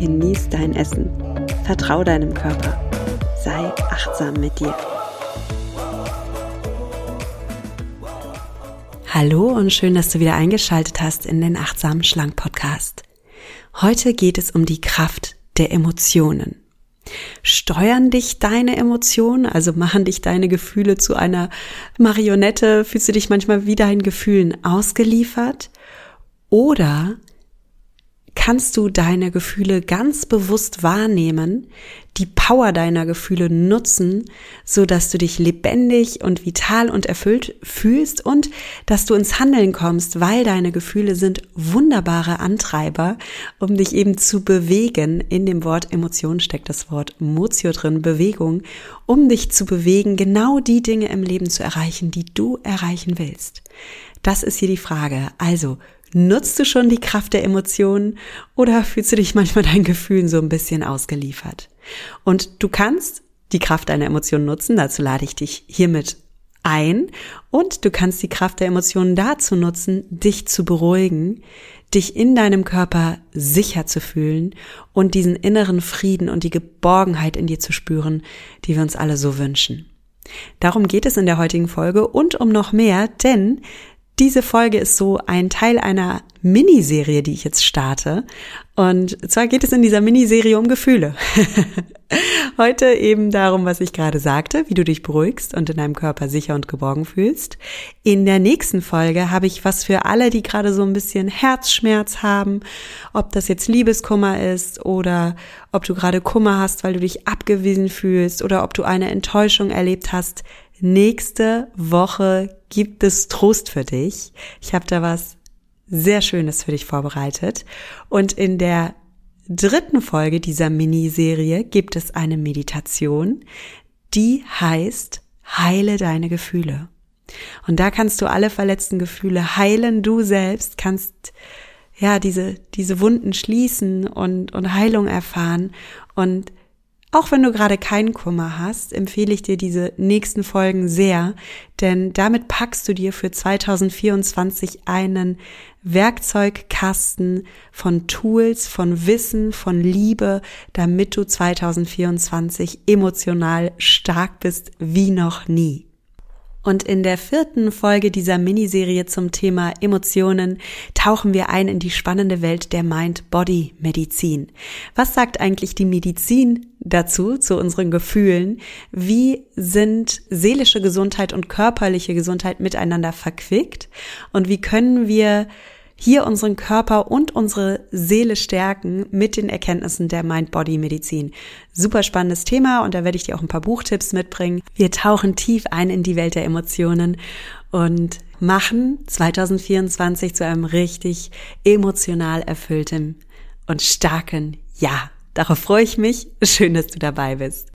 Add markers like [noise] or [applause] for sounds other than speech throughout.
genieß dein Essen. Vertrau deinem Körper. Sei achtsam mit dir. Hallo und schön, dass du wieder eingeschaltet hast in den Achtsamen Schlank Podcast. Heute geht es um die Kraft der Emotionen. Steuern dich deine Emotionen, also machen dich deine Gefühle zu einer Marionette? Fühlst du dich manchmal wie deinen Gefühlen ausgeliefert? Oder kannst du deine Gefühle ganz bewusst wahrnehmen, die Power deiner Gefühle nutzen, so dass du dich lebendig und vital und erfüllt fühlst und dass du ins Handeln kommst, weil deine Gefühle sind wunderbare Antreiber, um dich eben zu bewegen. In dem Wort Emotion steckt das Wort Motio drin, Bewegung, um dich zu bewegen, genau die Dinge im Leben zu erreichen, die du erreichen willst. Das ist hier die Frage. Also, Nutzt du schon die Kraft der Emotionen oder fühlst du dich manchmal deinen Gefühlen so ein bisschen ausgeliefert? Und du kannst die Kraft deiner Emotionen nutzen, dazu lade ich dich hiermit ein und du kannst die Kraft der Emotionen dazu nutzen, dich zu beruhigen, dich in deinem Körper sicher zu fühlen und diesen inneren Frieden und die Geborgenheit in dir zu spüren, die wir uns alle so wünschen. Darum geht es in der heutigen Folge und um noch mehr, denn diese Folge ist so ein Teil einer Miniserie, die ich jetzt starte. Und zwar geht es in dieser Miniserie um Gefühle. [laughs] Heute eben darum, was ich gerade sagte, wie du dich beruhigst und in deinem Körper sicher und geborgen fühlst. In der nächsten Folge habe ich was für alle, die gerade so ein bisschen Herzschmerz haben, ob das jetzt Liebeskummer ist oder ob du gerade Kummer hast, weil du dich abgewiesen fühlst oder ob du eine Enttäuschung erlebt hast. Nächste Woche gibt es Trost für dich. Ich habe da was sehr Schönes für dich vorbereitet. Und in der dritten Folge dieser Miniserie gibt es eine Meditation, die heißt Heile deine Gefühle. Und da kannst du alle verletzten Gefühle heilen. Du selbst kannst ja diese, diese Wunden schließen und, und Heilung erfahren und auch wenn du gerade keinen Kummer hast, empfehle ich dir diese nächsten Folgen sehr, denn damit packst du dir für 2024 einen Werkzeugkasten von Tools, von Wissen, von Liebe, damit du 2024 emotional stark bist wie noch nie. Und in der vierten Folge dieser Miniserie zum Thema Emotionen tauchen wir ein in die spannende Welt der Mind-Body-Medizin. Was sagt eigentlich die Medizin dazu, zu unseren Gefühlen? Wie sind seelische Gesundheit und körperliche Gesundheit miteinander verquickt? Und wie können wir hier unseren Körper und unsere Seele stärken mit den Erkenntnissen der Mind-Body-Medizin. Super spannendes Thema und da werde ich dir auch ein paar Buchtipps mitbringen. Wir tauchen tief ein in die Welt der Emotionen und machen 2024 zu einem richtig emotional erfüllten und starken Jahr. Darauf freue ich mich. Schön, dass du dabei bist.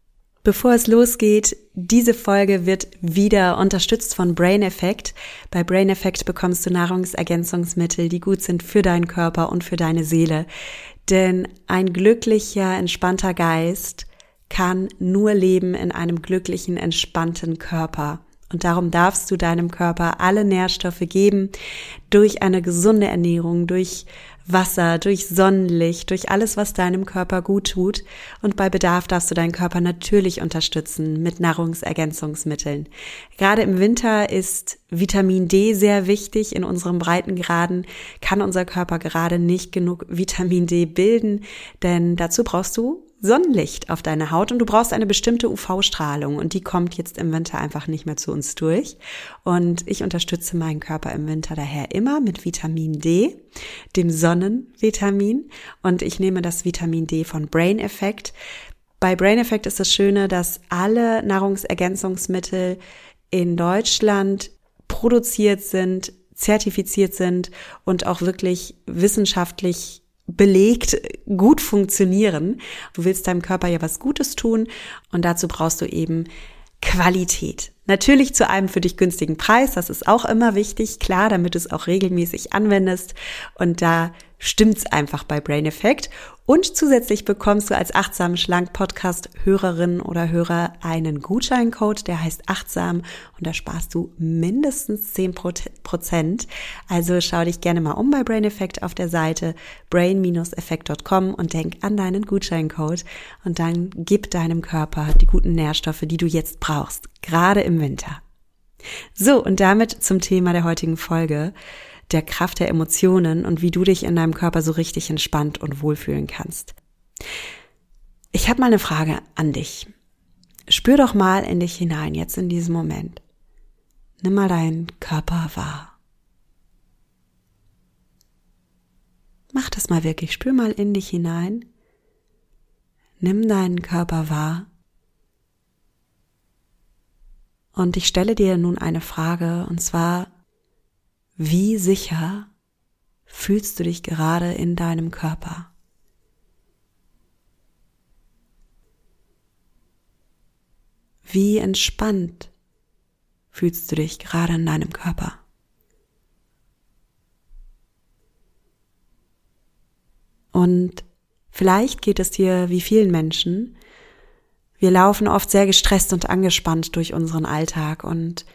Bevor es losgeht, diese Folge wird wieder unterstützt von Brain Effect. Bei Brain Effect bekommst du Nahrungsergänzungsmittel, die gut sind für deinen Körper und für deine Seele. Denn ein glücklicher, entspannter Geist kann nur leben in einem glücklichen, entspannten Körper. Und darum darfst du deinem Körper alle Nährstoffe geben durch eine gesunde Ernährung, durch Wasser, durch Sonnenlicht, durch alles, was deinem Körper gut tut. Und bei Bedarf darfst du deinen Körper natürlich unterstützen mit Nahrungsergänzungsmitteln. Gerade im Winter ist Vitamin D sehr wichtig. In unserem Breitengraden kann unser Körper gerade nicht genug Vitamin D bilden, denn dazu brauchst du Sonnenlicht auf deine Haut und du brauchst eine bestimmte UV-Strahlung und die kommt jetzt im Winter einfach nicht mehr zu uns durch. Und ich unterstütze meinen Körper im Winter daher immer mit Vitamin D, dem Sonnenvitamin und ich nehme das Vitamin D von Brain Effect. Bei Brain Effect ist das Schöne, dass alle Nahrungsergänzungsmittel in Deutschland produziert sind, zertifiziert sind und auch wirklich wissenschaftlich belegt gut funktionieren. Du willst deinem Körper ja was Gutes tun und dazu brauchst du eben Qualität. Natürlich zu einem für dich günstigen Preis, das ist auch immer wichtig, klar, damit du es auch regelmäßig anwendest. Und da stimmt's einfach bei Brain Effect. Und zusätzlich bekommst du als achtsam schlank Podcast Hörerin oder Hörer einen Gutscheincode, der heißt achtsam und da sparst du mindestens zehn Prozent. Also schau dich gerne mal um bei Brain Effect auf der Seite brain-effekt.com und denk an deinen Gutscheincode und dann gib deinem Körper die guten Nährstoffe, die du jetzt brauchst, gerade im Winter. So, und damit zum Thema der heutigen Folge der Kraft der Emotionen und wie du dich in deinem Körper so richtig entspannt und wohlfühlen kannst. Ich habe mal eine Frage an dich. Spür doch mal in dich hinein, jetzt in diesem Moment. Nimm mal deinen Körper wahr. Mach das mal wirklich, spür mal in dich hinein. Nimm deinen Körper wahr. Und ich stelle dir nun eine Frage, und zwar, wie sicher fühlst du dich gerade in deinem Körper? Wie entspannt fühlst du dich gerade in deinem Körper? Und vielleicht geht es dir wie vielen Menschen. Wir laufen oft sehr gestresst und angespannt durch unseren Alltag und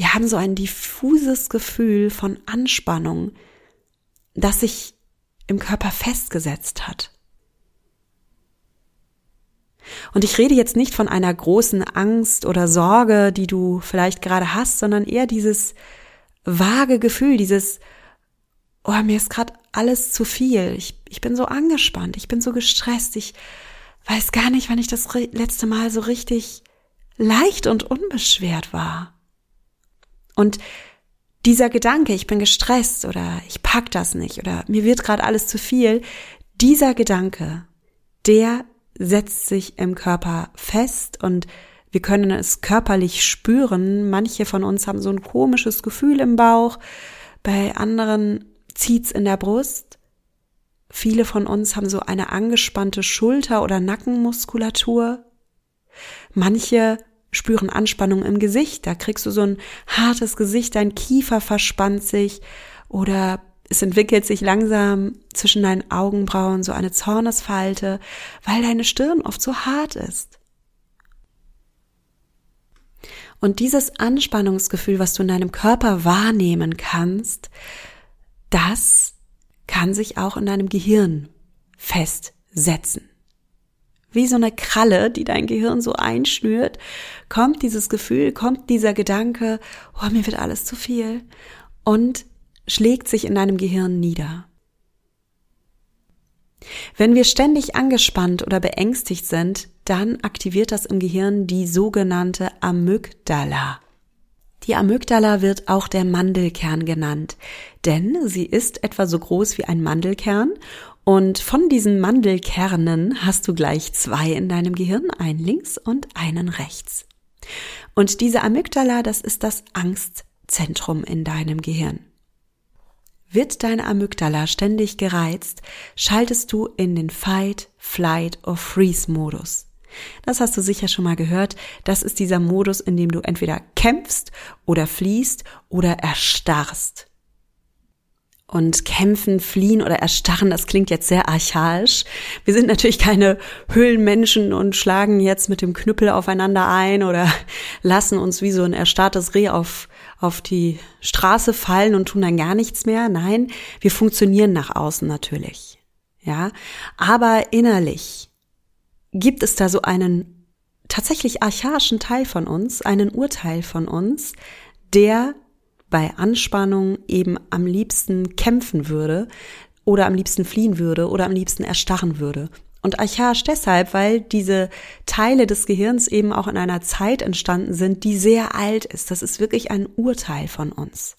wir haben so ein diffuses Gefühl von Anspannung, das sich im Körper festgesetzt hat. Und ich rede jetzt nicht von einer großen Angst oder Sorge, die du vielleicht gerade hast, sondern eher dieses vage Gefühl, dieses, oh, mir ist gerade alles zu viel. Ich, ich bin so angespannt, ich bin so gestresst, ich weiß gar nicht, wann ich das letzte Mal so richtig leicht und unbeschwert war. Und dieser Gedanke, ich bin gestresst oder ich pack das nicht oder mir wird gerade alles zu viel, dieser Gedanke, der setzt sich im Körper fest und wir können es körperlich spüren. Manche von uns haben so ein komisches Gefühl im Bauch, bei anderen zieht's in der Brust. Viele von uns haben so eine angespannte Schulter- oder Nackenmuskulatur. Manche spüren Anspannung im Gesicht. Da kriegst du so ein hartes Gesicht, dein Kiefer verspannt sich oder es entwickelt sich langsam zwischen deinen Augenbrauen so eine Zornesfalte, weil deine Stirn oft so hart ist. Und dieses Anspannungsgefühl, was du in deinem Körper wahrnehmen kannst, das kann sich auch in deinem Gehirn festsetzen wie so eine Kralle, die dein Gehirn so einschnürt, kommt dieses Gefühl, kommt dieser Gedanke, oh, mir wird alles zu viel und schlägt sich in deinem Gehirn nieder. Wenn wir ständig angespannt oder beängstigt sind, dann aktiviert das im Gehirn die sogenannte Amygdala. Die Amygdala wird auch der Mandelkern genannt, denn sie ist etwa so groß wie ein Mandelkern und von diesen Mandelkernen hast du gleich zwei in deinem Gehirn, einen links und einen rechts. Und diese Amygdala, das ist das Angstzentrum in deinem Gehirn. Wird deine Amygdala ständig gereizt, schaltest du in den Fight, Flight or Freeze Modus. Das hast du sicher schon mal gehört. Das ist dieser Modus, in dem du entweder kämpfst oder fliehst oder erstarrst. Und kämpfen, fliehen oder erstarren, das klingt jetzt sehr archaisch. Wir sind natürlich keine Höhlenmenschen und schlagen jetzt mit dem Knüppel aufeinander ein oder [laughs] lassen uns wie so ein erstarrtes Reh auf, auf die Straße fallen und tun dann gar nichts mehr. Nein, wir funktionieren nach außen natürlich. Ja, aber innerlich gibt es da so einen tatsächlich archaischen Teil von uns, einen Urteil von uns, der bei Anspannung eben am liebsten kämpfen würde oder am liebsten fliehen würde oder am liebsten erstarren würde. Und archaisch deshalb, weil diese Teile des Gehirns eben auch in einer Zeit entstanden sind, die sehr alt ist. Das ist wirklich ein Urteil von uns.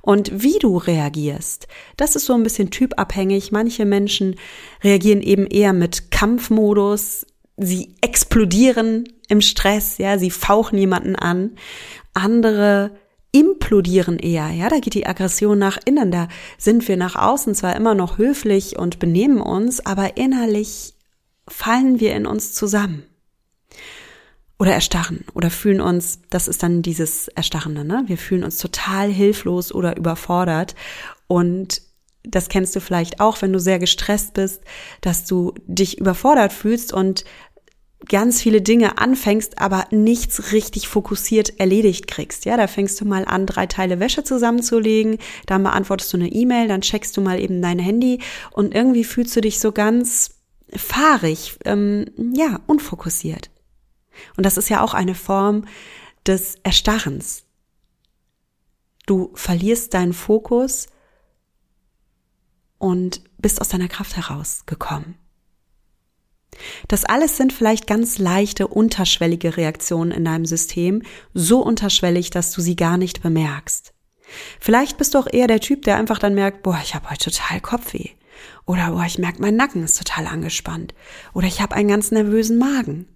Und wie du reagierst, das ist so ein bisschen typabhängig. Manche Menschen reagieren eben eher mit Kampfmodus. Sie explodieren im Stress, ja, sie fauchen jemanden an. Andere implodieren eher, ja, da geht die Aggression nach innen, da sind wir nach außen zwar immer noch höflich und benehmen uns, aber innerlich fallen wir in uns zusammen. Oder erstarren oder fühlen uns, das ist dann dieses Erstarrende, ne? Wir fühlen uns total hilflos oder überfordert und das kennst du vielleicht auch, wenn du sehr gestresst bist, dass du dich überfordert fühlst und ganz viele Dinge anfängst, aber nichts richtig fokussiert erledigt kriegst. Ja, da fängst du mal an, drei Teile Wäsche zusammenzulegen, dann beantwortest du eine E-Mail, dann checkst du mal eben dein Handy und irgendwie fühlst du dich so ganz fahrig, ähm, ja, unfokussiert. Und das ist ja auch eine Form des Erstarrens. Du verlierst deinen Fokus und bist aus deiner Kraft herausgekommen. Das alles sind vielleicht ganz leichte, unterschwellige Reaktionen in deinem System, so unterschwellig, dass du sie gar nicht bemerkst. Vielleicht bist du auch eher der Typ, der einfach dann merkt, boah, ich habe heute total Kopfweh. Oder boah, ich merke, mein Nacken ist total angespannt. Oder ich habe einen ganz nervösen Magen.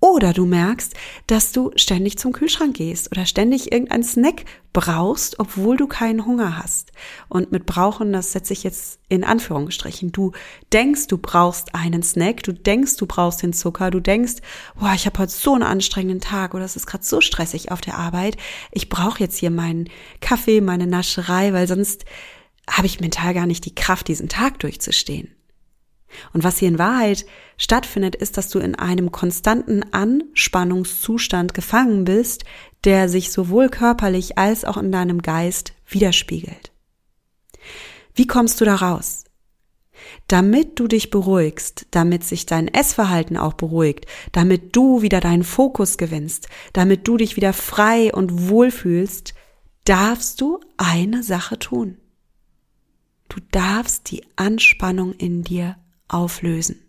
Oder du merkst, dass du ständig zum Kühlschrank gehst oder ständig irgendeinen Snack brauchst, obwohl du keinen Hunger hast. Und mit brauchen, das setze ich jetzt in Anführungsstrichen. Du denkst, du brauchst einen Snack, du denkst, du brauchst den Zucker, du denkst, boah, ich habe heute so einen anstrengenden Tag oder es ist gerade so stressig auf der Arbeit. Ich brauche jetzt hier meinen Kaffee, meine Nascherei, weil sonst habe ich mental gar nicht die Kraft, diesen Tag durchzustehen. Und was hier in Wahrheit stattfindet, ist, dass du in einem konstanten Anspannungszustand gefangen bist, der sich sowohl körperlich als auch in deinem Geist widerspiegelt. Wie kommst du da raus? Damit du dich beruhigst, damit sich dein Essverhalten auch beruhigt, damit du wieder deinen Fokus gewinnst, damit du dich wieder frei und wohl fühlst, darfst du eine Sache tun. Du darfst die Anspannung in dir auflösen.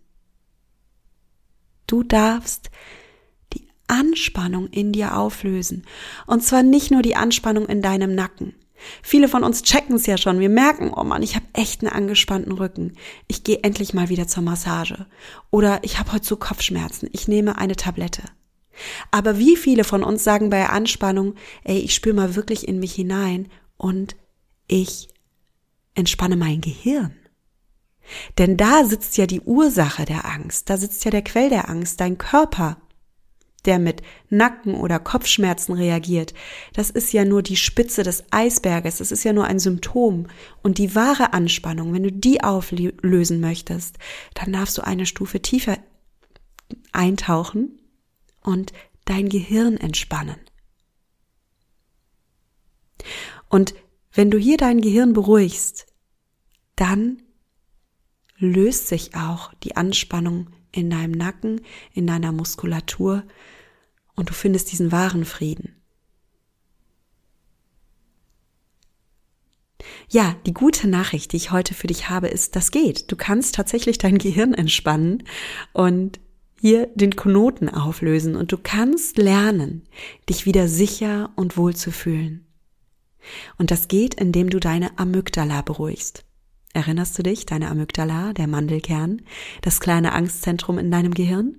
Du darfst die Anspannung in dir auflösen. Und zwar nicht nur die Anspannung in deinem Nacken. Viele von uns checken es ja schon. Wir merken, oh Mann, ich habe echt einen angespannten Rücken. Ich gehe endlich mal wieder zur Massage. Oder ich habe heute so Kopfschmerzen. Ich nehme eine Tablette. Aber wie viele von uns sagen bei Anspannung, ey, ich spüre mal wirklich in mich hinein und ich entspanne mein Gehirn. Denn da sitzt ja die Ursache der Angst, da sitzt ja der Quell der Angst, dein Körper, der mit Nacken- oder Kopfschmerzen reagiert. Das ist ja nur die Spitze des Eisberges, das ist ja nur ein Symptom. Und die wahre Anspannung, wenn du die auflösen möchtest, dann darfst du eine Stufe tiefer eintauchen und dein Gehirn entspannen. Und wenn du hier dein Gehirn beruhigst, dann löst sich auch die Anspannung in deinem Nacken, in deiner Muskulatur und du findest diesen wahren Frieden. Ja, die gute Nachricht, die ich heute für dich habe, ist, das geht. Du kannst tatsächlich dein [laughs] Gehirn entspannen und hier den Knoten auflösen und du kannst lernen, dich wieder sicher und wohl zu fühlen. Und das geht, indem du deine Amygdala beruhigst. Erinnerst du dich, deine Amygdala, der Mandelkern, das kleine Angstzentrum in deinem Gehirn?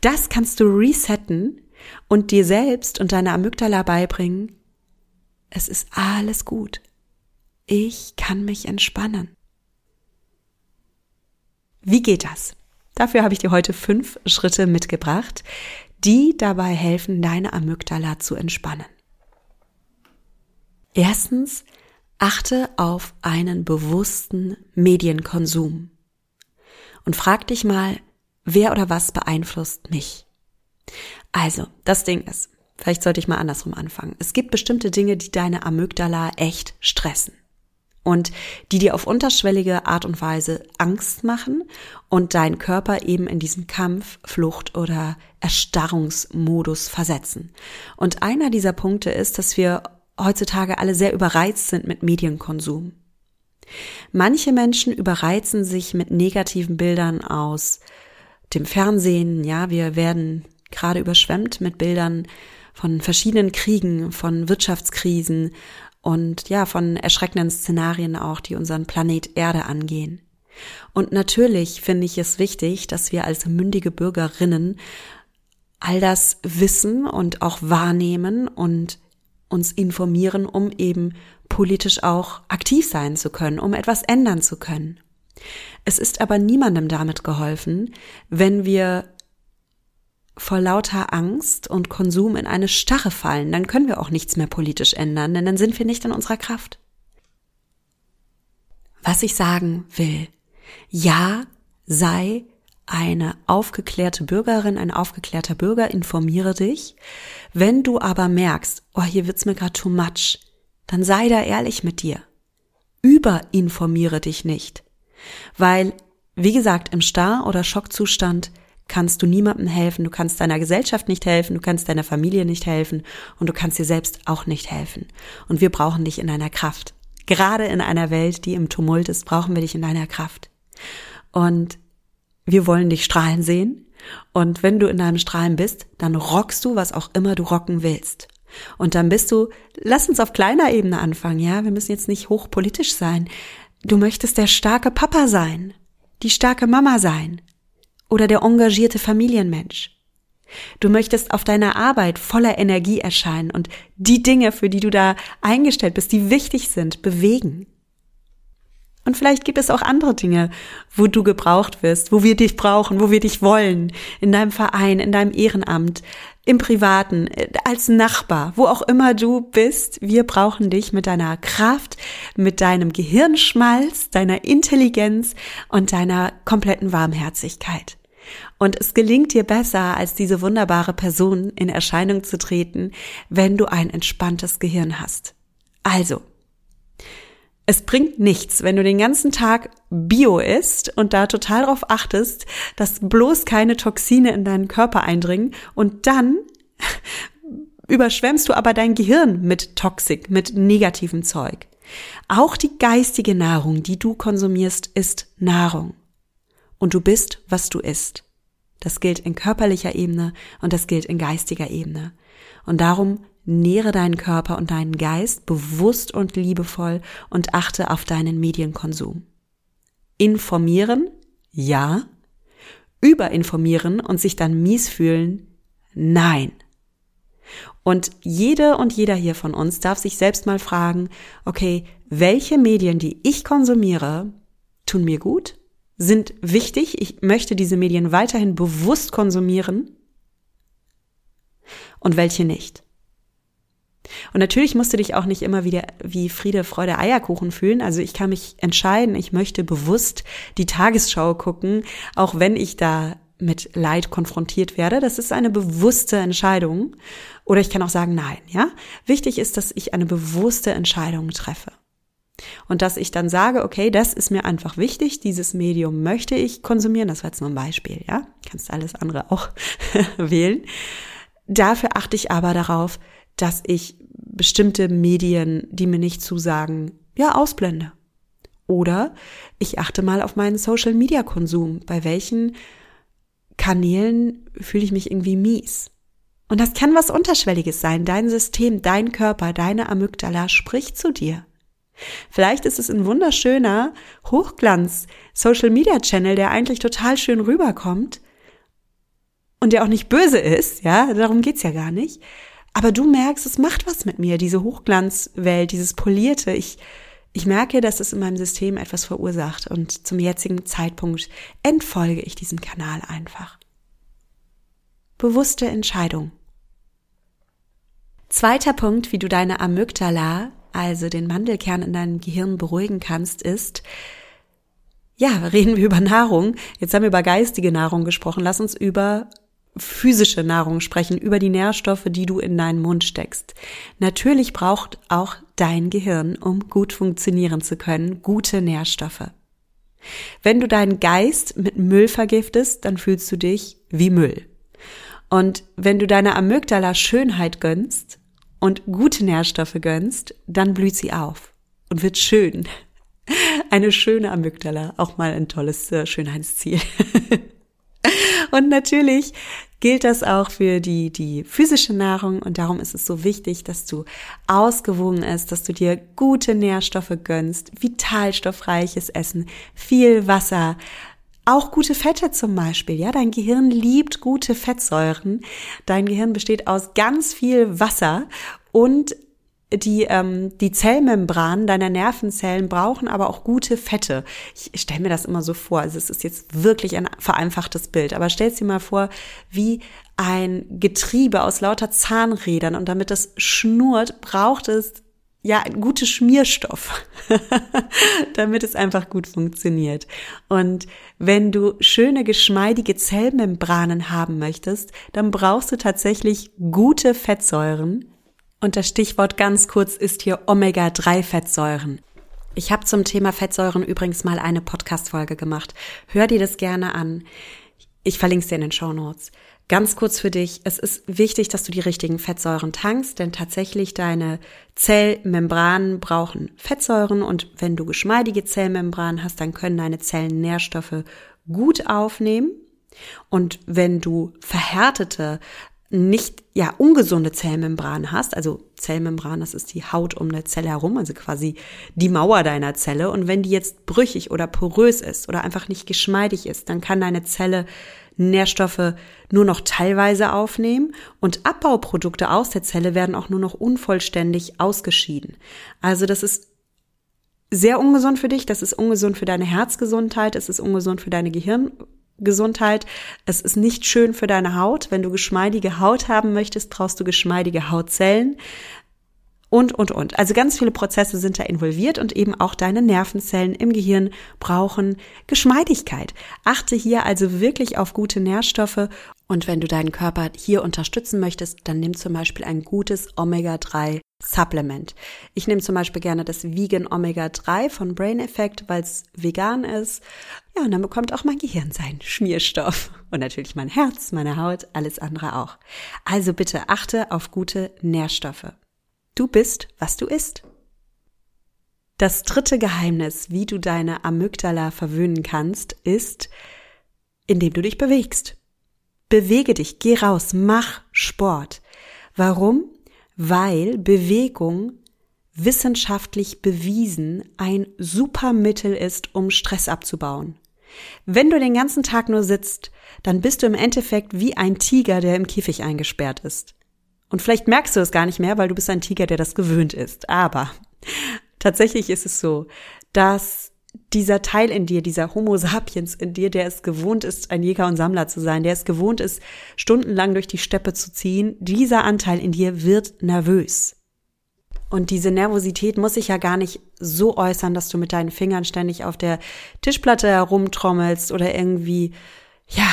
Das kannst du resetten und dir selbst und deiner Amygdala beibringen. Es ist alles gut. Ich kann mich entspannen. Wie geht das? Dafür habe ich dir heute fünf Schritte mitgebracht, die dabei helfen, deine Amygdala zu entspannen. Erstens, Achte auf einen bewussten Medienkonsum. Und frag dich mal, wer oder was beeinflusst mich? Also, das Ding ist, vielleicht sollte ich mal andersrum anfangen. Es gibt bestimmte Dinge, die deine Amygdala echt stressen und die dir auf unterschwellige Art und Weise Angst machen und deinen Körper eben in diesen Kampf, Flucht oder Erstarrungsmodus versetzen. Und einer dieser Punkte ist, dass wir heutzutage alle sehr überreizt sind mit Medienkonsum. Manche Menschen überreizen sich mit negativen Bildern aus dem Fernsehen. Ja, wir werden gerade überschwemmt mit Bildern von verschiedenen Kriegen, von Wirtschaftskrisen und ja, von erschreckenden Szenarien auch, die unseren Planet Erde angehen. Und natürlich finde ich es wichtig, dass wir als mündige Bürgerinnen all das wissen und auch wahrnehmen und uns informieren, um eben politisch auch aktiv sein zu können, um etwas ändern zu können. Es ist aber niemandem damit geholfen, wenn wir vor lauter Angst und Konsum in eine Starre fallen, dann können wir auch nichts mehr politisch ändern, denn dann sind wir nicht in unserer Kraft. Was ich sagen will, ja, sei eine aufgeklärte Bürgerin, ein aufgeklärter Bürger, informiere dich. Wenn du aber merkst, oh, hier wird's mir gerade too much, dann sei da ehrlich mit dir. Überinformiere dich nicht. Weil, wie gesagt, im Star- oder Schockzustand kannst du niemandem helfen, du kannst deiner Gesellschaft nicht helfen, du kannst deiner Familie nicht helfen und du kannst dir selbst auch nicht helfen. Und wir brauchen dich in deiner Kraft. Gerade in einer Welt, die im Tumult ist, brauchen wir dich in deiner Kraft. Und wir wollen dich strahlen sehen. Und wenn du in deinem Strahlen bist, dann rockst du, was auch immer du rocken willst. Und dann bist du, lass uns auf kleiner Ebene anfangen, ja, wir müssen jetzt nicht hochpolitisch sein. Du möchtest der starke Papa sein, die starke Mama sein oder der engagierte Familienmensch. Du möchtest auf deiner Arbeit voller Energie erscheinen und die Dinge, für die du da eingestellt bist, die wichtig sind, bewegen. Und vielleicht gibt es auch andere Dinge, wo du gebraucht wirst, wo wir dich brauchen, wo wir dich wollen, in deinem Verein, in deinem Ehrenamt, im Privaten, als Nachbar, wo auch immer du bist. Wir brauchen dich mit deiner Kraft, mit deinem Gehirnschmalz, deiner Intelligenz und deiner kompletten Warmherzigkeit. Und es gelingt dir besser, als diese wunderbare Person in Erscheinung zu treten, wenn du ein entspanntes Gehirn hast. Also, es bringt nichts, wenn du den ganzen Tag Bio isst und da total darauf achtest, dass bloß keine Toxine in deinen Körper eindringen und dann [laughs] überschwemmst du aber dein Gehirn mit Toxik, mit negativem Zeug. Auch die geistige Nahrung, die du konsumierst, ist Nahrung. Und du bist, was du isst. Das gilt in körperlicher Ebene und das gilt in geistiger Ebene. Und darum nähre deinen Körper und deinen Geist bewusst und liebevoll und achte auf deinen Medienkonsum. Informieren? Ja. Überinformieren und sich dann mies fühlen? Nein. Und jede und jeder hier von uns darf sich selbst mal fragen, okay, welche Medien, die ich konsumiere, tun mir gut, sind wichtig, ich möchte diese Medien weiterhin bewusst konsumieren und welche nicht. Und natürlich musst du dich auch nicht immer wieder wie Friede, Freude, Eierkuchen fühlen. Also ich kann mich entscheiden, ich möchte bewusst die Tagesschau gucken, auch wenn ich da mit Leid konfrontiert werde. Das ist eine bewusste Entscheidung. Oder ich kann auch sagen, nein, ja. Wichtig ist, dass ich eine bewusste Entscheidung treffe. Und dass ich dann sage, okay, das ist mir einfach wichtig, dieses Medium möchte ich konsumieren. Das war jetzt nur ein Beispiel, ja. Kannst alles andere auch [laughs] wählen. Dafür achte ich aber darauf, dass ich bestimmte Medien, die mir nicht zusagen, ja, ausblende. Oder ich achte mal auf meinen Social-Media-Konsum. Bei welchen Kanälen fühle ich mich irgendwie mies? Und das kann was Unterschwelliges sein. Dein System, dein Körper, deine Amygdala spricht zu dir. Vielleicht ist es ein wunderschöner Hochglanz-Social-Media-Channel, der eigentlich total schön rüberkommt und der auch nicht böse ist, ja, darum geht's ja gar nicht. Aber du merkst, es macht was mit mir, diese Hochglanzwelt, dieses Polierte. Ich, ich merke, dass es in meinem System etwas verursacht und zum jetzigen Zeitpunkt entfolge ich diesem Kanal einfach. Bewusste Entscheidung. Zweiter Punkt, wie du deine Amygdala, also den Mandelkern in deinem Gehirn beruhigen kannst, ist, ja, reden wir über Nahrung. Jetzt haben wir über geistige Nahrung gesprochen. Lass uns über physische Nahrung sprechen, über die Nährstoffe, die du in deinen Mund steckst. Natürlich braucht auch dein Gehirn, um gut funktionieren zu können, gute Nährstoffe. Wenn du deinen Geist mit Müll vergiftest, dann fühlst du dich wie Müll. Und wenn du deiner Amygdala Schönheit gönnst und gute Nährstoffe gönnst, dann blüht sie auf und wird schön. [laughs] Eine schöne Amygdala, auch mal ein tolles äh, Schönheitsziel. [laughs] [laughs] Und natürlich gilt das auch für die, die physische Nahrung. Und darum ist es so wichtig, dass du ausgewogen ist, dass du dir gute Nährstoffe gönnst, vitalstoffreiches Essen, viel Wasser, auch gute Fette zum Beispiel, ja. Dein Gehirn liebt gute Fettsäuren. Dein Gehirn besteht aus ganz viel Wasser und die, ähm, die Zellmembranen deiner Nervenzellen brauchen aber auch gute Fette. Ich stelle mir das immer so vor, also es ist jetzt wirklich ein vereinfachtes Bild, aber stell dir mal vor, wie ein Getriebe aus lauter Zahnrädern und damit das schnurrt, braucht es ja, gute Schmierstoff, [laughs] damit es einfach gut funktioniert. Und wenn du schöne, geschmeidige Zellmembranen haben möchtest, dann brauchst du tatsächlich gute Fettsäuren, und das Stichwort ganz kurz ist hier Omega-3-Fettsäuren. Ich habe zum Thema Fettsäuren übrigens mal eine Podcast-Folge gemacht. Hör dir das gerne an. Ich verlinke es dir in den Show Notes. Ganz kurz für dich. Es ist wichtig, dass du die richtigen Fettsäuren tankst, denn tatsächlich deine Zellmembranen brauchen Fettsäuren und wenn du geschmeidige Zellmembranen hast, dann können deine Zellen Nährstoffe gut aufnehmen. Und wenn du verhärtete, nicht ja ungesunde Zellmembran hast, also Zellmembran, das ist die Haut um eine Zelle herum, also quasi die Mauer deiner Zelle. Und wenn die jetzt brüchig oder porös ist oder einfach nicht geschmeidig ist, dann kann deine Zelle Nährstoffe nur noch teilweise aufnehmen. Und Abbauprodukte aus der Zelle werden auch nur noch unvollständig ausgeschieden. Also das ist sehr ungesund für dich, das ist ungesund für deine Herzgesundheit, es ist ungesund für deine Gehirn Gesundheit. Es ist nicht schön für deine Haut. Wenn du geschmeidige Haut haben möchtest, brauchst du geschmeidige Hautzellen. Und, und, und. Also ganz viele Prozesse sind da involviert und eben auch deine Nervenzellen im Gehirn brauchen Geschmeidigkeit. Achte hier also wirklich auf gute Nährstoffe und wenn du deinen Körper hier unterstützen möchtest, dann nimm zum Beispiel ein gutes Omega-3 Supplement. Ich nehme zum Beispiel gerne das Vegan Omega 3 von Brain Effect, weil es vegan ist. Ja, und dann bekommt auch mein Gehirn seinen Schmierstoff. Und natürlich mein Herz, meine Haut, alles andere auch. Also bitte achte auf gute Nährstoffe. Du bist, was du isst. Das dritte Geheimnis, wie du deine Amygdala verwöhnen kannst, ist, indem du dich bewegst. Bewege dich, geh raus, mach Sport. Warum? Weil Bewegung wissenschaftlich bewiesen ein super Mittel ist, um Stress abzubauen. Wenn du den ganzen Tag nur sitzt, dann bist du im Endeffekt wie ein Tiger, der im Käfig eingesperrt ist. Und vielleicht merkst du es gar nicht mehr, weil du bist ein Tiger, der das gewöhnt ist. Aber tatsächlich ist es so, dass dieser Teil in dir, dieser Homo sapiens in dir, der es gewohnt ist, ein Jäger und Sammler zu sein, der es gewohnt ist, stundenlang durch die Steppe zu ziehen, dieser Anteil in dir wird nervös. Und diese Nervosität muss sich ja gar nicht so äußern, dass du mit deinen Fingern ständig auf der Tischplatte herumtrommelst oder irgendwie, ja,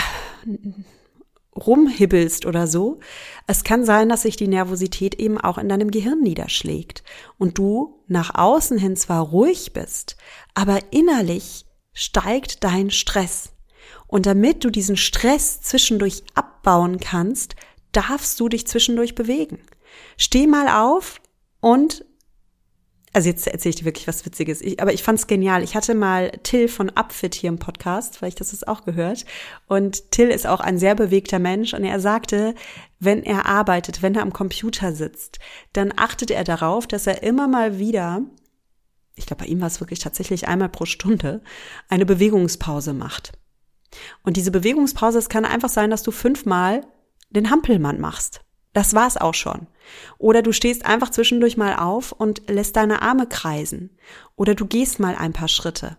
rumhibbelst oder so. Es kann sein, dass sich die Nervosität eben auch in deinem Gehirn niederschlägt und du nach außen hin zwar ruhig bist, aber innerlich steigt dein Stress. Und damit du diesen Stress zwischendurch abbauen kannst, darfst du dich zwischendurch bewegen. Steh mal auf und also jetzt erzähle ich dir wirklich was Witziges. Ich, aber ich fand's genial. Ich hatte mal Till von Upfit hier im Podcast, weil ich das ist auch gehört. Und Till ist auch ein sehr bewegter Mensch und er sagte, wenn er arbeitet, wenn er am Computer sitzt, dann achtet er darauf, dass er immer mal wieder, ich glaube, bei ihm war es wirklich tatsächlich einmal pro Stunde, eine Bewegungspause macht. Und diese Bewegungspause, es kann einfach sein, dass du fünfmal den Hampelmann machst. Das war's auch schon. Oder du stehst einfach zwischendurch mal auf und lässt deine Arme kreisen. Oder du gehst mal ein paar Schritte.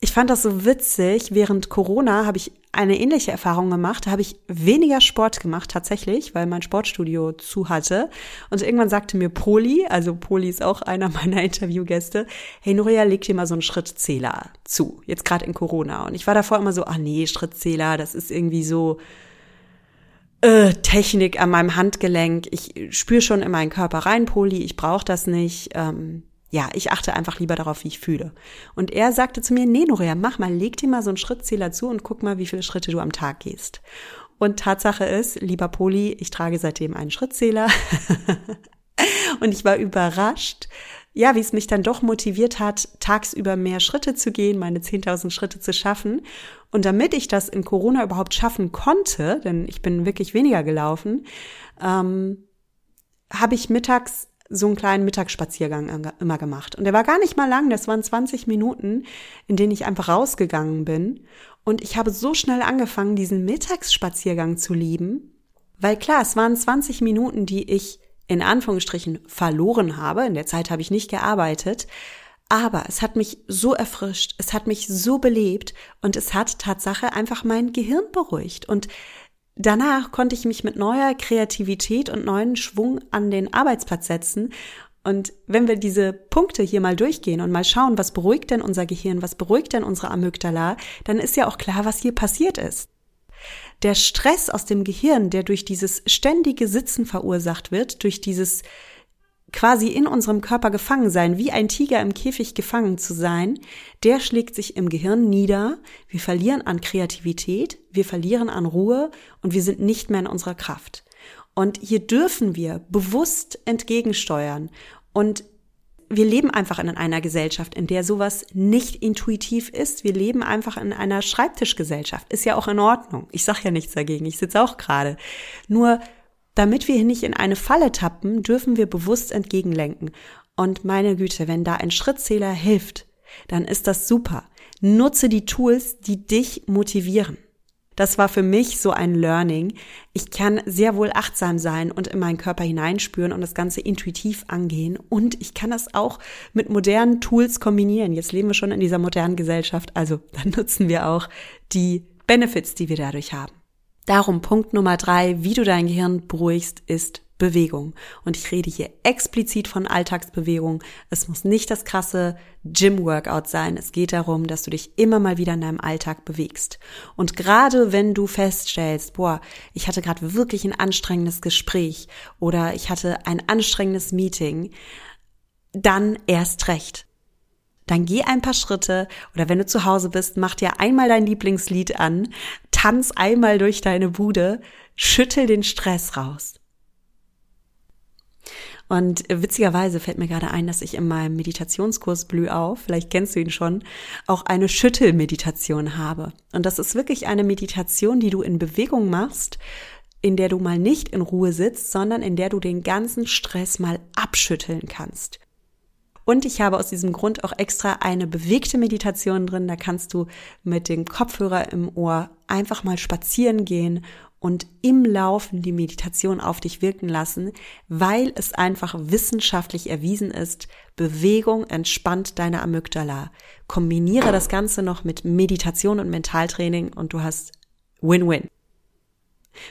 Ich fand das so witzig. Während Corona habe ich eine ähnliche Erfahrung gemacht. Da habe ich weniger Sport gemacht tatsächlich, weil mein Sportstudio zu hatte. Und irgendwann sagte mir Poli, also Poli ist auch einer [laughs] meiner Interviewgäste, hey Nuria, leg dir mal so einen Schrittzähler zu. Jetzt gerade in Corona. Und ich war davor immer so, ah nee, Schrittzähler, das ist irgendwie so, äh, Technik an meinem Handgelenk. Ich spüre schon in meinen Körper rein, Poli, ich brauche das nicht. Ähm, ja, ich achte einfach lieber darauf, wie ich fühle. Und er sagte zu mir, nee, Norea, mach mal, leg dir mal so einen Schrittzähler zu und guck mal, wie viele Schritte du am Tag gehst. Und Tatsache ist, lieber Poli, ich trage seitdem einen Schrittzähler. [laughs] und ich war überrascht, ja, wie es mich dann doch motiviert hat, tagsüber mehr Schritte zu gehen, meine 10.000 Schritte zu schaffen. Und damit ich das in Corona überhaupt schaffen konnte, denn ich bin wirklich weniger gelaufen, ähm, habe ich mittags so einen kleinen Mittagsspaziergang immer gemacht. Und der war gar nicht mal lang, das waren 20 Minuten, in denen ich einfach rausgegangen bin. Und ich habe so schnell angefangen, diesen Mittagsspaziergang zu lieben, weil klar, es waren 20 Minuten, die ich in Anführungsstrichen verloren habe. In der Zeit habe ich nicht gearbeitet. Aber es hat mich so erfrischt, es hat mich so belebt und es hat Tatsache einfach mein Gehirn beruhigt. Und danach konnte ich mich mit neuer Kreativität und neuen Schwung an den Arbeitsplatz setzen. Und wenn wir diese Punkte hier mal durchgehen und mal schauen, was beruhigt denn unser Gehirn, was beruhigt denn unsere Amygdala, dann ist ja auch klar, was hier passiert ist. Der Stress aus dem Gehirn, der durch dieses ständige Sitzen verursacht wird, durch dieses quasi in unserem Körper gefangen sein, wie ein Tiger im Käfig gefangen zu sein, der schlägt sich im Gehirn nieder. Wir verlieren an Kreativität, wir verlieren an Ruhe und wir sind nicht mehr in unserer Kraft. Und hier dürfen wir bewusst entgegensteuern und wir leben einfach in einer Gesellschaft, in der sowas nicht intuitiv ist. Wir leben einfach in einer Schreibtischgesellschaft. Ist ja auch in Ordnung. Ich sag ja nichts dagegen. Ich sitze auch gerade. Nur damit wir hier nicht in eine Falle tappen, dürfen wir bewusst entgegenlenken. Und meine Güte, wenn da ein Schrittzähler hilft, dann ist das super. Nutze die Tools, die dich motivieren. Das war für mich so ein Learning. Ich kann sehr wohl achtsam sein und in meinen Körper hineinspüren und das Ganze intuitiv angehen. Und ich kann das auch mit modernen Tools kombinieren. Jetzt leben wir schon in dieser modernen Gesellschaft, also [laughs] dann nutzen wir auch die Benefits, die wir dadurch haben. Darum Punkt Nummer drei, wie du dein Gehirn beruhigst, ist Bewegung. Und ich rede hier explizit von Alltagsbewegung. Es muss nicht das krasse Gym-Workout sein. Es geht darum, dass du dich immer mal wieder in deinem Alltag bewegst. Und gerade wenn du feststellst, boah, ich hatte gerade wirklich ein anstrengendes Gespräch oder ich hatte ein anstrengendes Meeting, dann erst recht dann geh ein paar Schritte oder wenn du zu Hause bist, mach dir einmal dein Lieblingslied an, tanz einmal durch deine Bude, schüttel den Stress raus. Und witzigerweise fällt mir gerade ein, dass ich in meinem Meditationskurs Blüh auf, vielleicht kennst du ihn schon, auch eine Schüttelmeditation habe. Und das ist wirklich eine Meditation, die du in Bewegung machst, in der du mal nicht in Ruhe sitzt, sondern in der du den ganzen Stress mal abschütteln kannst. Und ich habe aus diesem Grund auch extra eine bewegte Meditation drin. Da kannst du mit dem Kopfhörer im Ohr einfach mal spazieren gehen und im Laufen die Meditation auf dich wirken lassen, weil es einfach wissenschaftlich erwiesen ist, Bewegung entspannt deine Amygdala. Kombiniere das Ganze noch mit Meditation und Mentaltraining und du hast Win-Win.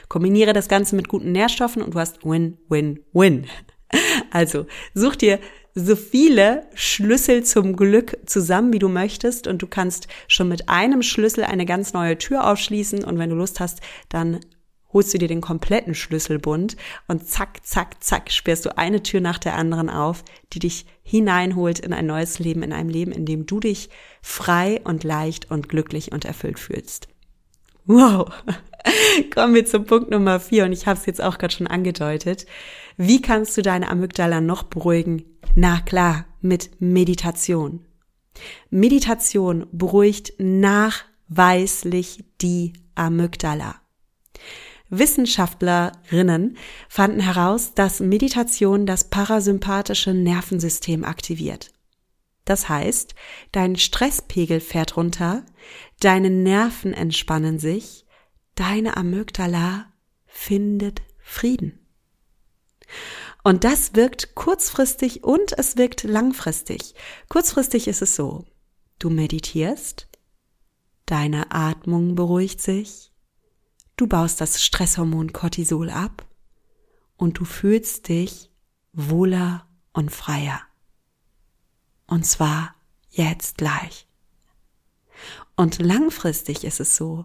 Kombiniere das Ganze mit guten Nährstoffen und du hast Win-Win-Win. Also such dir so viele Schlüssel zum Glück zusammen, wie du möchtest. Und du kannst schon mit einem Schlüssel eine ganz neue Tür aufschließen. Und wenn du Lust hast, dann holst du dir den kompletten Schlüsselbund und zack, zack, zack, sperrst du eine Tür nach der anderen auf, die dich hineinholt in ein neues Leben, in einem Leben, in dem du dich frei und leicht und glücklich und erfüllt fühlst. Wow. [laughs] Kommen wir zum Punkt Nummer vier und ich habe es jetzt auch gerade schon angedeutet. Wie kannst du deine Amygdala noch beruhigen? Na klar, mit Meditation. Meditation beruhigt nachweislich die Amygdala. Wissenschaftlerinnen fanden heraus, dass Meditation das parasympathische Nervensystem aktiviert. Das heißt, dein Stresspegel fährt runter, deine Nerven entspannen sich, deine Amygdala findet Frieden. Und das wirkt kurzfristig und es wirkt langfristig. Kurzfristig ist es so, du meditierst, deine Atmung beruhigt sich, du baust das Stresshormon Cortisol ab und du fühlst dich wohler und freier. Und zwar jetzt gleich. Und langfristig ist es so,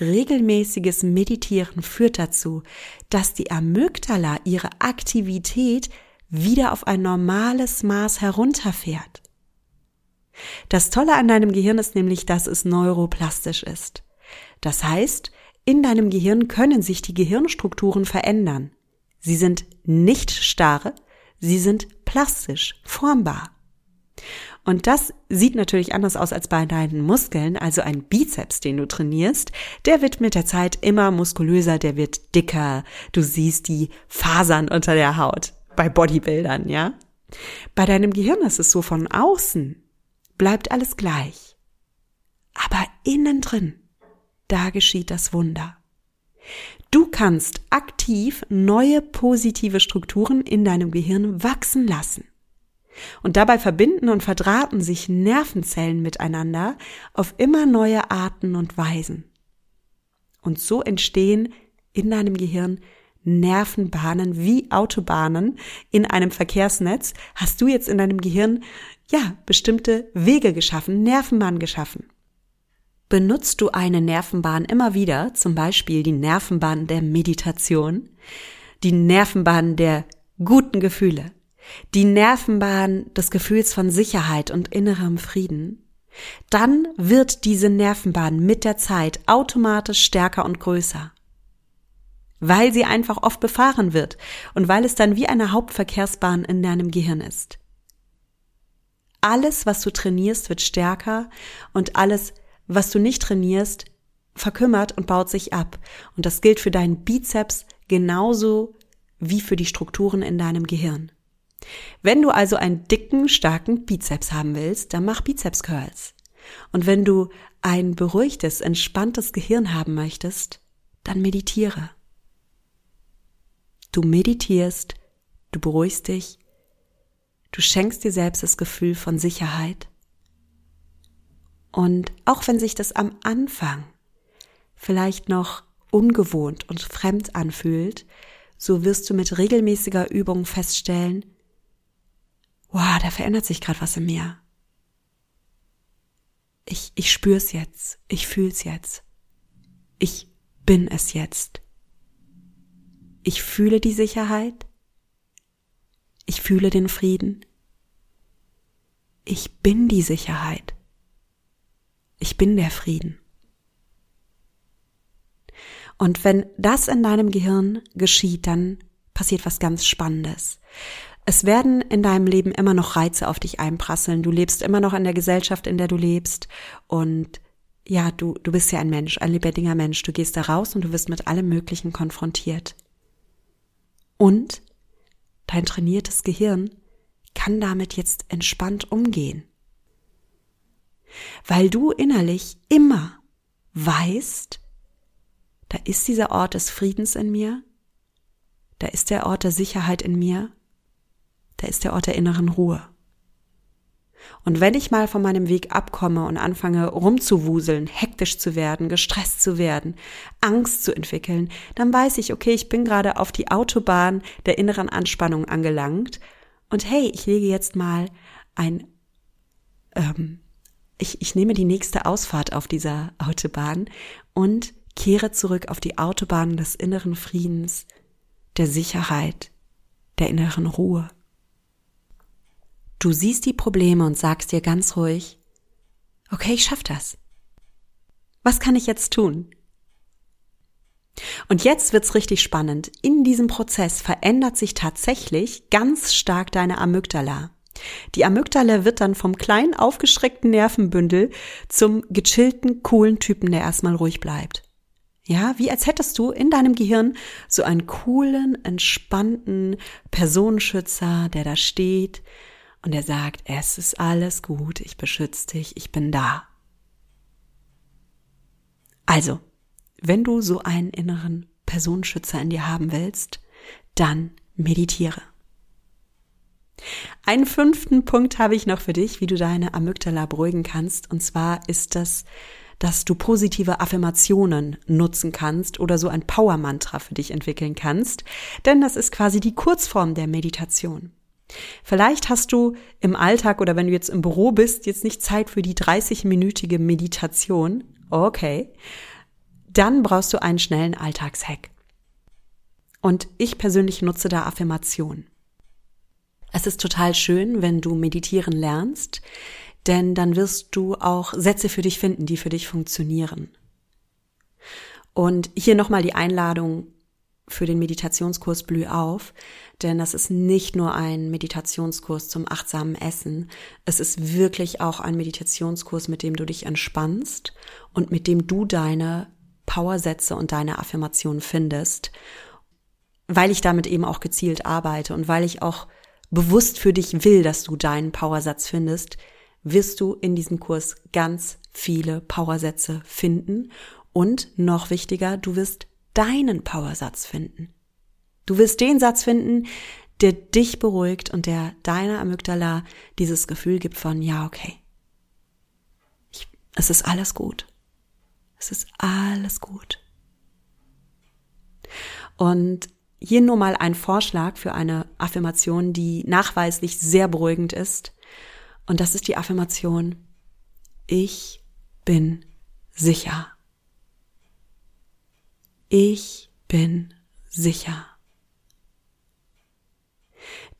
regelmäßiges Meditieren führt dazu, dass die Amygdala ihre Aktivität wieder auf ein normales Maß herunterfährt. Das Tolle an deinem Gehirn ist nämlich, dass es neuroplastisch ist. Das heißt, in deinem Gehirn können sich die Gehirnstrukturen verändern. Sie sind nicht starr, sie sind plastisch, formbar. Und das sieht natürlich anders aus als bei deinen Muskeln, also ein Bizeps, den du trainierst, der wird mit der Zeit immer muskulöser, der wird dicker, du siehst die Fasern unter der Haut bei Bodybuildern, ja? Bei deinem Gehirn ist es so von außen, bleibt alles gleich. Aber innen drin, da geschieht das Wunder. Du kannst aktiv neue positive Strukturen in deinem Gehirn wachsen lassen. Und dabei verbinden und verdrahten sich Nervenzellen miteinander auf immer neue Arten und Weisen. Und so entstehen in deinem Gehirn Nervenbahnen wie Autobahnen in einem Verkehrsnetz. Hast du jetzt in deinem Gehirn, ja, bestimmte Wege geschaffen, Nervenbahnen geschaffen. Benutzt du eine Nervenbahn immer wieder, zum Beispiel die Nervenbahn der Meditation, die Nervenbahn der guten Gefühle, die Nervenbahn des Gefühls von Sicherheit und innerem Frieden, dann wird diese Nervenbahn mit der Zeit automatisch stärker und größer. Weil sie einfach oft befahren wird und weil es dann wie eine Hauptverkehrsbahn in deinem Gehirn ist. Alles, was du trainierst, wird stärker und alles, was du nicht trainierst, verkümmert und baut sich ab. Und das gilt für deinen Bizeps genauso wie für die Strukturen in deinem Gehirn. Wenn du also einen dicken, starken Bizeps haben willst, dann mach Bizeps Curls. Und wenn du ein beruhigtes, entspanntes Gehirn haben möchtest, dann meditiere. Du meditierst, du beruhigst dich, du schenkst dir selbst das Gefühl von Sicherheit. Und auch wenn sich das am Anfang vielleicht noch ungewohnt und fremd anfühlt, so wirst du mit regelmäßiger Übung feststellen, wow, da verändert sich gerade was in mir. Ich, ich spür's jetzt, ich fühl's jetzt. Ich bin es jetzt. Ich fühle die Sicherheit. Ich fühle den Frieden. Ich bin die Sicherheit. Ich bin der Frieden. Und wenn das in deinem Gehirn geschieht, dann passiert was ganz Spannendes. Es werden in deinem Leben immer noch Reize auf dich einprasseln. Du lebst immer noch in der Gesellschaft, in der du lebst. Und ja, du, du bist ja ein Mensch, ein lebendiger Mensch. Du gehst da raus und du wirst mit allem Möglichen konfrontiert. Und dein trainiertes Gehirn kann damit jetzt entspannt umgehen. Weil du innerlich immer weißt, da ist dieser Ort des Friedens in mir, da ist der Ort der Sicherheit in mir, da ist der Ort der inneren Ruhe. Und wenn ich mal von meinem Weg abkomme und anfange rumzuwuseln, hektisch zu werden, gestresst zu werden, Angst zu entwickeln, dann weiß ich, okay, ich bin gerade auf die Autobahn der inneren Anspannung angelangt und hey, ich lege jetzt mal ein, ähm, ich, ich nehme die nächste Ausfahrt auf dieser Autobahn und kehre zurück auf die Autobahn des inneren Friedens, der Sicherheit, der inneren Ruhe. Du siehst die Probleme und sagst dir ganz ruhig, okay, ich schaff das. Was kann ich jetzt tun? Und jetzt wird's richtig spannend. In diesem Prozess verändert sich tatsächlich ganz stark deine Amygdala. Die Amygdala wird dann vom kleinen aufgeschreckten Nervenbündel zum gechillten, coolen Typen, der erstmal ruhig bleibt. Ja, wie als hättest du in deinem Gehirn so einen coolen, entspannten Personenschützer, der da steht, und er sagt, es ist alles gut, ich beschütze dich, ich bin da. Also, wenn du so einen inneren Personenschützer in dir haben willst, dann meditiere. Einen fünften Punkt habe ich noch für dich, wie du deine Amygdala beruhigen kannst. Und zwar ist das, dass du positive Affirmationen nutzen kannst oder so ein Power-Mantra für dich entwickeln kannst. Denn das ist quasi die Kurzform der Meditation. Vielleicht hast du im Alltag oder wenn du jetzt im Büro bist, jetzt nicht Zeit für die 30-minütige Meditation. Okay. Dann brauchst du einen schnellen Alltagshack. Und ich persönlich nutze da Affirmation. Es ist total schön, wenn du meditieren lernst, denn dann wirst du auch Sätze für dich finden, die für dich funktionieren. Und hier nochmal die Einladung, für den Meditationskurs Blüh auf, denn das ist nicht nur ein Meditationskurs zum achtsamen Essen, es ist wirklich auch ein Meditationskurs, mit dem du dich entspannst und mit dem du deine Powersätze und deine Affirmationen findest, weil ich damit eben auch gezielt arbeite und weil ich auch bewusst für dich will, dass du deinen Powersatz findest, wirst du in diesem Kurs ganz viele Powersätze finden. Und noch wichtiger, du wirst deinen Powersatz finden. Du wirst den Satz finden, der dich beruhigt und der deiner Amygdala dieses Gefühl gibt von, ja, okay. Ich, es ist alles gut. Es ist alles gut. Und hier nur mal ein Vorschlag für eine Affirmation, die nachweislich sehr beruhigend ist. Und das ist die Affirmation, ich bin sicher. Ich bin sicher.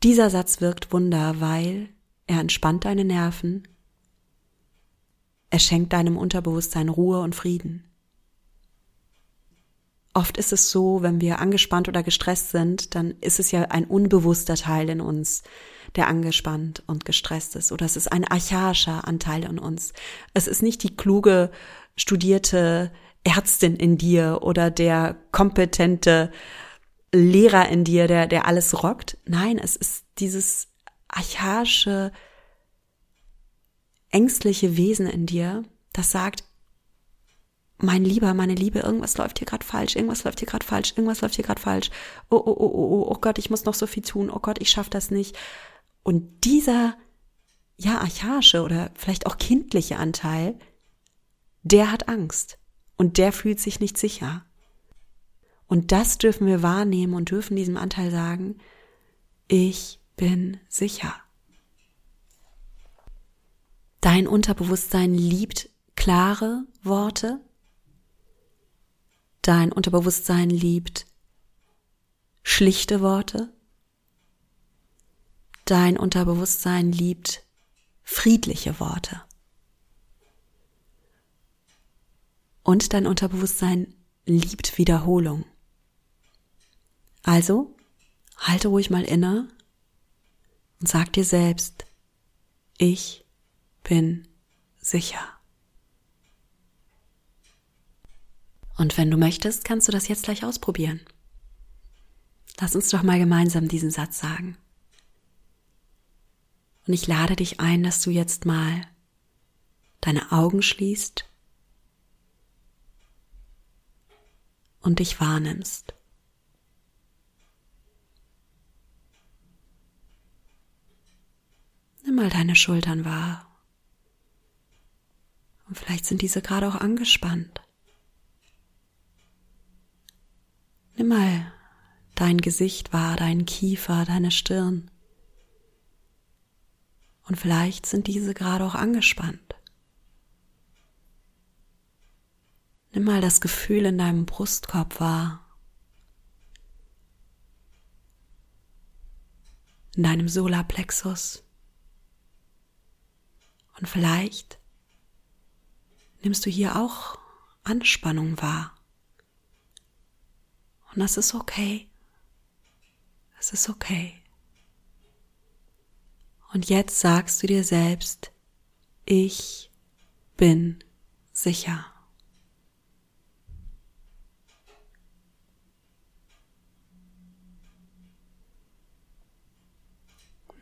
Dieser Satz wirkt Wunder, weil er entspannt deine Nerven, er schenkt deinem Unterbewusstsein Ruhe und Frieden. Oft ist es so, wenn wir angespannt oder gestresst sind, dann ist es ja ein unbewusster Teil in uns, der angespannt und gestresst ist. Oder es ist ein archaischer Anteil in uns. Es ist nicht die kluge, studierte Ärztin in dir oder der kompetente Lehrer in dir, der, der alles rockt. Nein, es ist dieses archaische, ängstliche Wesen in dir, das sagt, mein Lieber, meine Liebe, irgendwas läuft hier gerade falsch, irgendwas läuft hier gerade falsch, irgendwas läuft hier gerade falsch. Oh, oh, oh, oh, oh, oh Gott, ich muss noch so viel tun. Oh Gott, ich schaffe das nicht. Und dieser, ja, archaische oder vielleicht auch kindliche Anteil, der hat Angst und der fühlt sich nicht sicher. Und das dürfen wir wahrnehmen und dürfen diesem Anteil sagen, ich bin sicher. Dein Unterbewusstsein liebt klare Worte. Dein Unterbewusstsein liebt schlichte Worte. Dein Unterbewusstsein liebt friedliche Worte. Und dein Unterbewusstsein liebt Wiederholung. Also, halte ruhig mal inne und sag dir selbst, ich bin sicher. Und wenn du möchtest, kannst du das jetzt gleich ausprobieren. Lass uns doch mal gemeinsam diesen Satz sagen. Und ich lade dich ein, dass du jetzt mal deine Augen schließt und dich wahrnimmst. Nimm mal deine Schultern wahr. Und vielleicht sind diese gerade auch angespannt. Nimm mal dein Gesicht wahr, deinen Kiefer, deine Stirn. Und vielleicht sind diese gerade auch angespannt. Nimm mal das Gefühl in deinem Brustkorb wahr. In deinem Solarplexus. Und vielleicht nimmst du hier auch Anspannung wahr. Und das ist okay. Es ist okay. Und jetzt sagst du dir selbst, ich bin sicher.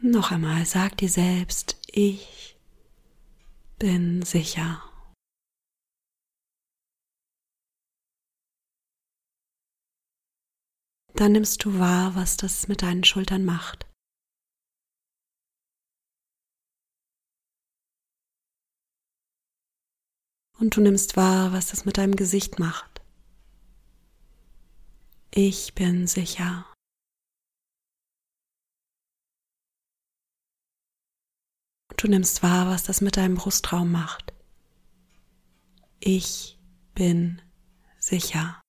Noch einmal, sag dir selbst, ich bin sicher. Dann nimmst du wahr, was das mit deinen Schultern macht. Und du nimmst wahr, was das mit deinem Gesicht macht. Ich bin sicher. Du nimmst wahr, was das mit deinem Brustraum macht. Ich bin sicher.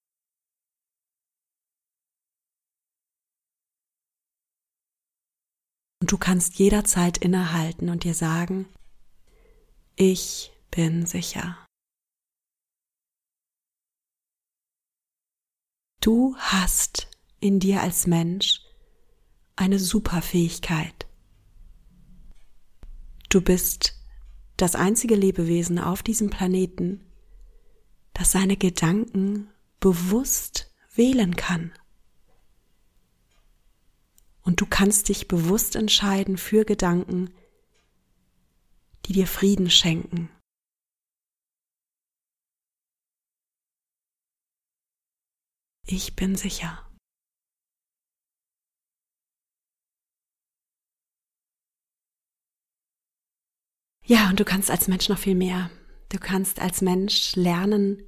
Und du kannst jederzeit innehalten und dir sagen, ich bin sicher. Du hast in dir als Mensch eine Superfähigkeit. Du bist das einzige Lebewesen auf diesem Planeten, das seine Gedanken bewusst wählen kann. Und du kannst dich bewusst entscheiden für Gedanken, die dir Frieden schenken. Ich bin sicher. Ja, und du kannst als Mensch noch viel mehr. Du kannst als Mensch lernen,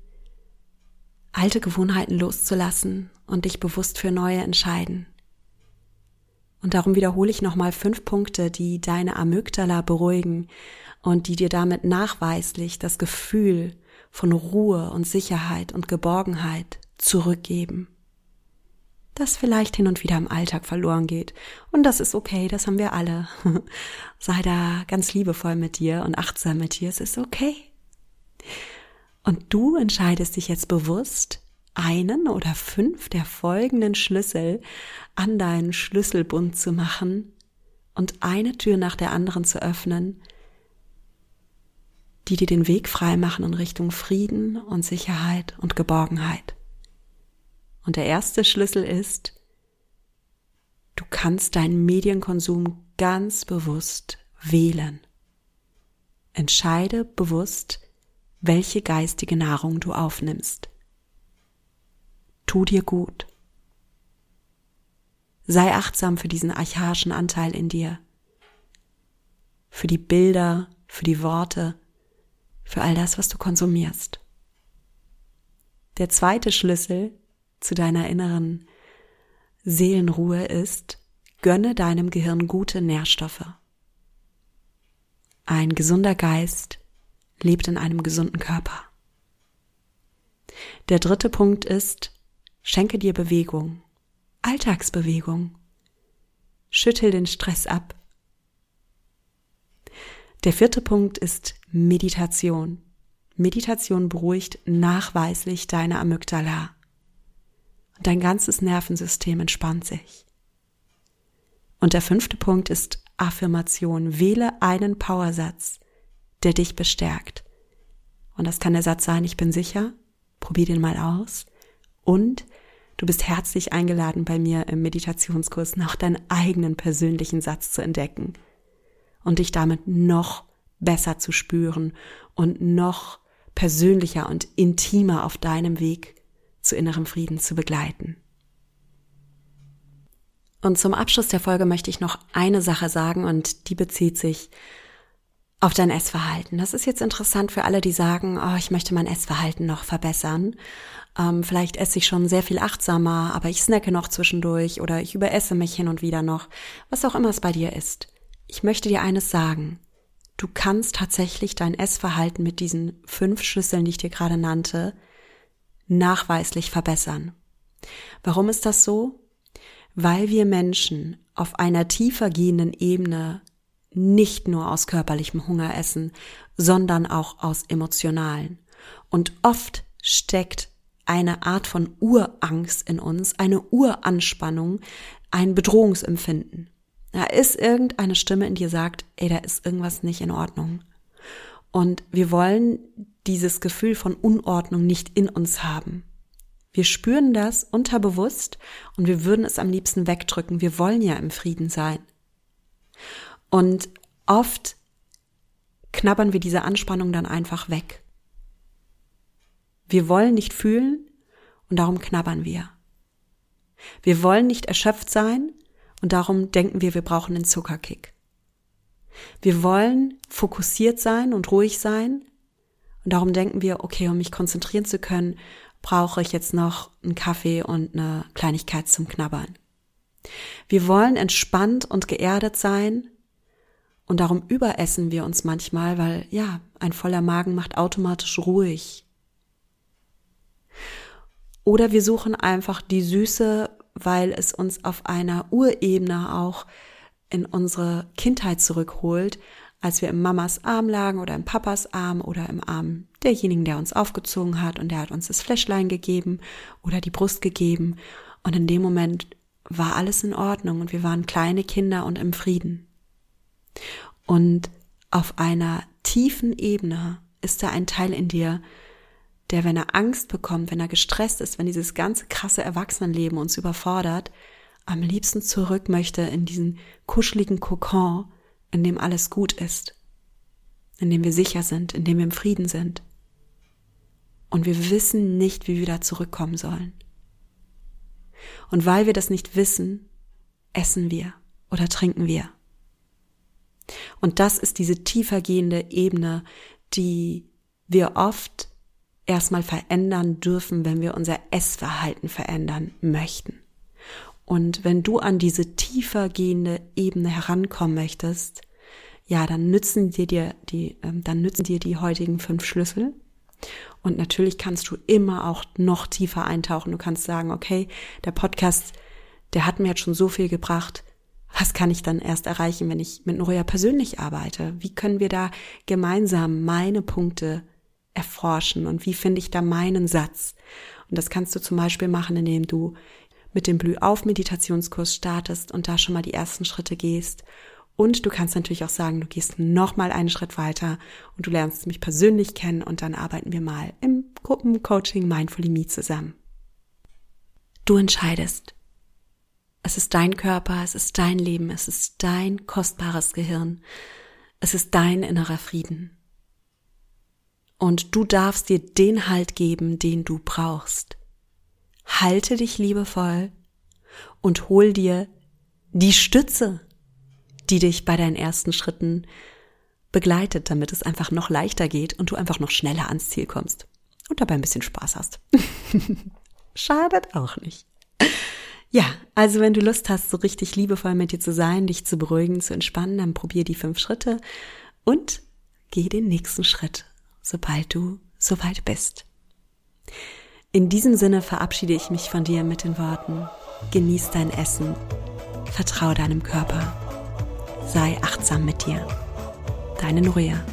alte Gewohnheiten loszulassen und dich bewusst für neue entscheiden. Und darum wiederhole ich nochmal fünf Punkte, die deine Amygdala beruhigen und die dir damit nachweislich das Gefühl von Ruhe und Sicherheit und Geborgenheit zurückgeben. Das vielleicht hin und wieder im Alltag verloren geht. Und das ist okay, das haben wir alle. [laughs] Sei da ganz liebevoll mit dir und achtsam mit dir, es ist okay. Und du entscheidest dich jetzt bewusst, einen oder fünf der folgenden Schlüssel an deinen Schlüsselbund zu machen und eine Tür nach der anderen zu öffnen, die dir den Weg frei machen in Richtung Frieden und Sicherheit und Geborgenheit. Und der erste Schlüssel ist, du kannst deinen Medienkonsum ganz bewusst wählen. Entscheide bewusst, welche geistige Nahrung du aufnimmst. Tu dir gut. Sei achtsam für diesen archaischen Anteil in dir, für die Bilder, für die Worte, für all das, was du konsumierst. Der zweite Schlüssel zu deiner inneren Seelenruhe ist, gönne deinem Gehirn gute Nährstoffe. Ein gesunder Geist lebt in einem gesunden Körper. Der dritte Punkt ist, schenke dir Bewegung, Alltagsbewegung. Schüttel den Stress ab. Der vierte Punkt ist Meditation. Meditation beruhigt nachweislich deine Amygdala. Und dein ganzes Nervensystem entspannt sich. Und der fünfte Punkt ist Affirmation. Wähle einen Powersatz, der dich bestärkt. Und das kann der Satz sein, ich bin sicher, probier den mal aus. Und du bist herzlich eingeladen, bei mir im Meditationskurs noch deinen eigenen persönlichen Satz zu entdecken und dich damit noch besser zu spüren und noch persönlicher und intimer auf deinem Weg zu innerem Frieden zu begleiten. Und zum Abschluss der Folge möchte ich noch eine Sache sagen und die bezieht sich auf dein Essverhalten. Das ist jetzt interessant für alle, die sagen, oh, ich möchte mein Essverhalten noch verbessern. Ähm, vielleicht esse ich schon sehr viel achtsamer, aber ich snacke noch zwischendurch oder ich überesse mich hin und wieder noch, was auch immer es bei dir ist. Ich möchte dir eines sagen. Du kannst tatsächlich dein Essverhalten mit diesen fünf Schlüsseln, die ich dir gerade nannte, nachweislich verbessern. Warum ist das so? Weil wir Menschen auf einer tiefer gehenden Ebene nicht nur aus körperlichem Hunger essen, sondern auch aus emotionalen. Und oft steckt eine Art von Urangst in uns, eine Uranspannung, ein Bedrohungsempfinden. Da ist irgendeine Stimme in dir sagt, ey, da ist irgendwas nicht in Ordnung. Und wir wollen dieses Gefühl von Unordnung nicht in uns haben. Wir spüren das unterbewusst und wir würden es am liebsten wegdrücken. Wir wollen ja im Frieden sein. Und oft knabbern wir diese Anspannung dann einfach weg. Wir wollen nicht fühlen und darum knabbern wir. Wir wollen nicht erschöpft sein und darum denken wir, wir brauchen einen Zuckerkick. Wir wollen fokussiert sein und ruhig sein und darum denken wir, okay, um mich konzentrieren zu können, brauche ich jetzt noch einen Kaffee und eine Kleinigkeit zum Knabbern. Wir wollen entspannt und geerdet sein und darum überessen wir uns manchmal, weil ja, ein voller Magen macht automatisch ruhig. Oder wir suchen einfach die Süße, weil es uns auf einer Urebene auch in unsere Kindheit zurückholt, als wir im Mamas Arm lagen oder im Papas Arm oder im Arm derjenigen, der uns aufgezogen hat und der hat uns das Fläschlein gegeben oder die Brust gegeben. Und in dem Moment war alles in Ordnung und wir waren kleine Kinder und im Frieden. Und auf einer tiefen Ebene ist da ein Teil in dir, der, wenn er Angst bekommt, wenn er gestresst ist, wenn dieses ganze krasse Erwachsenenleben uns überfordert, am liebsten zurück möchte in diesen kuscheligen Kokon, in dem alles gut ist, in dem wir sicher sind, in dem wir im Frieden sind. Und wir wissen nicht, wie wir da zurückkommen sollen. Und weil wir das nicht wissen, essen wir oder trinken wir. Und das ist diese tiefergehende Ebene, die wir oft erstmal verändern dürfen, wenn wir unser Essverhalten verändern möchten. Und wenn du an diese tiefergehende Ebene herankommen möchtest, ja, dann nützen dir die, die ähm, dann nützen dir die heutigen fünf Schlüssel. Und natürlich kannst du immer auch noch tiefer eintauchen. Du kannst sagen, okay, der Podcast, der hat mir jetzt schon so viel gebracht. Was kann ich dann erst erreichen, wenn ich mit Noria persönlich arbeite? Wie können wir da gemeinsam meine Punkte erforschen und wie finde ich da meinen Satz? Und das kannst du zum Beispiel machen, indem du mit dem Blühauf-Meditationskurs startest und da schon mal die ersten Schritte gehst. Und du kannst natürlich auch sagen, du gehst noch mal einen Schritt weiter und du lernst mich persönlich kennen und dann arbeiten wir mal im Gruppencoaching Mindfully Me zusammen. Du entscheidest. Es ist dein Körper, es ist dein Leben, es ist dein kostbares Gehirn, es ist dein innerer Frieden. Und du darfst dir den Halt geben, den du brauchst. Halte dich liebevoll und hol dir die Stütze, die dich bei deinen ersten Schritten begleitet, damit es einfach noch leichter geht und du einfach noch schneller ans Ziel kommst und dabei ein bisschen Spaß hast. [laughs] Schadet auch nicht. Ja, also wenn du Lust hast, so richtig liebevoll mit dir zu sein, dich zu beruhigen, zu entspannen, dann probier die fünf Schritte und geh den nächsten Schritt sobald du soweit bist. In diesem Sinne verabschiede ich mich von dir mit den Worten, genieß dein Essen, vertrau deinem Körper, sei achtsam mit dir. Deine Nuria.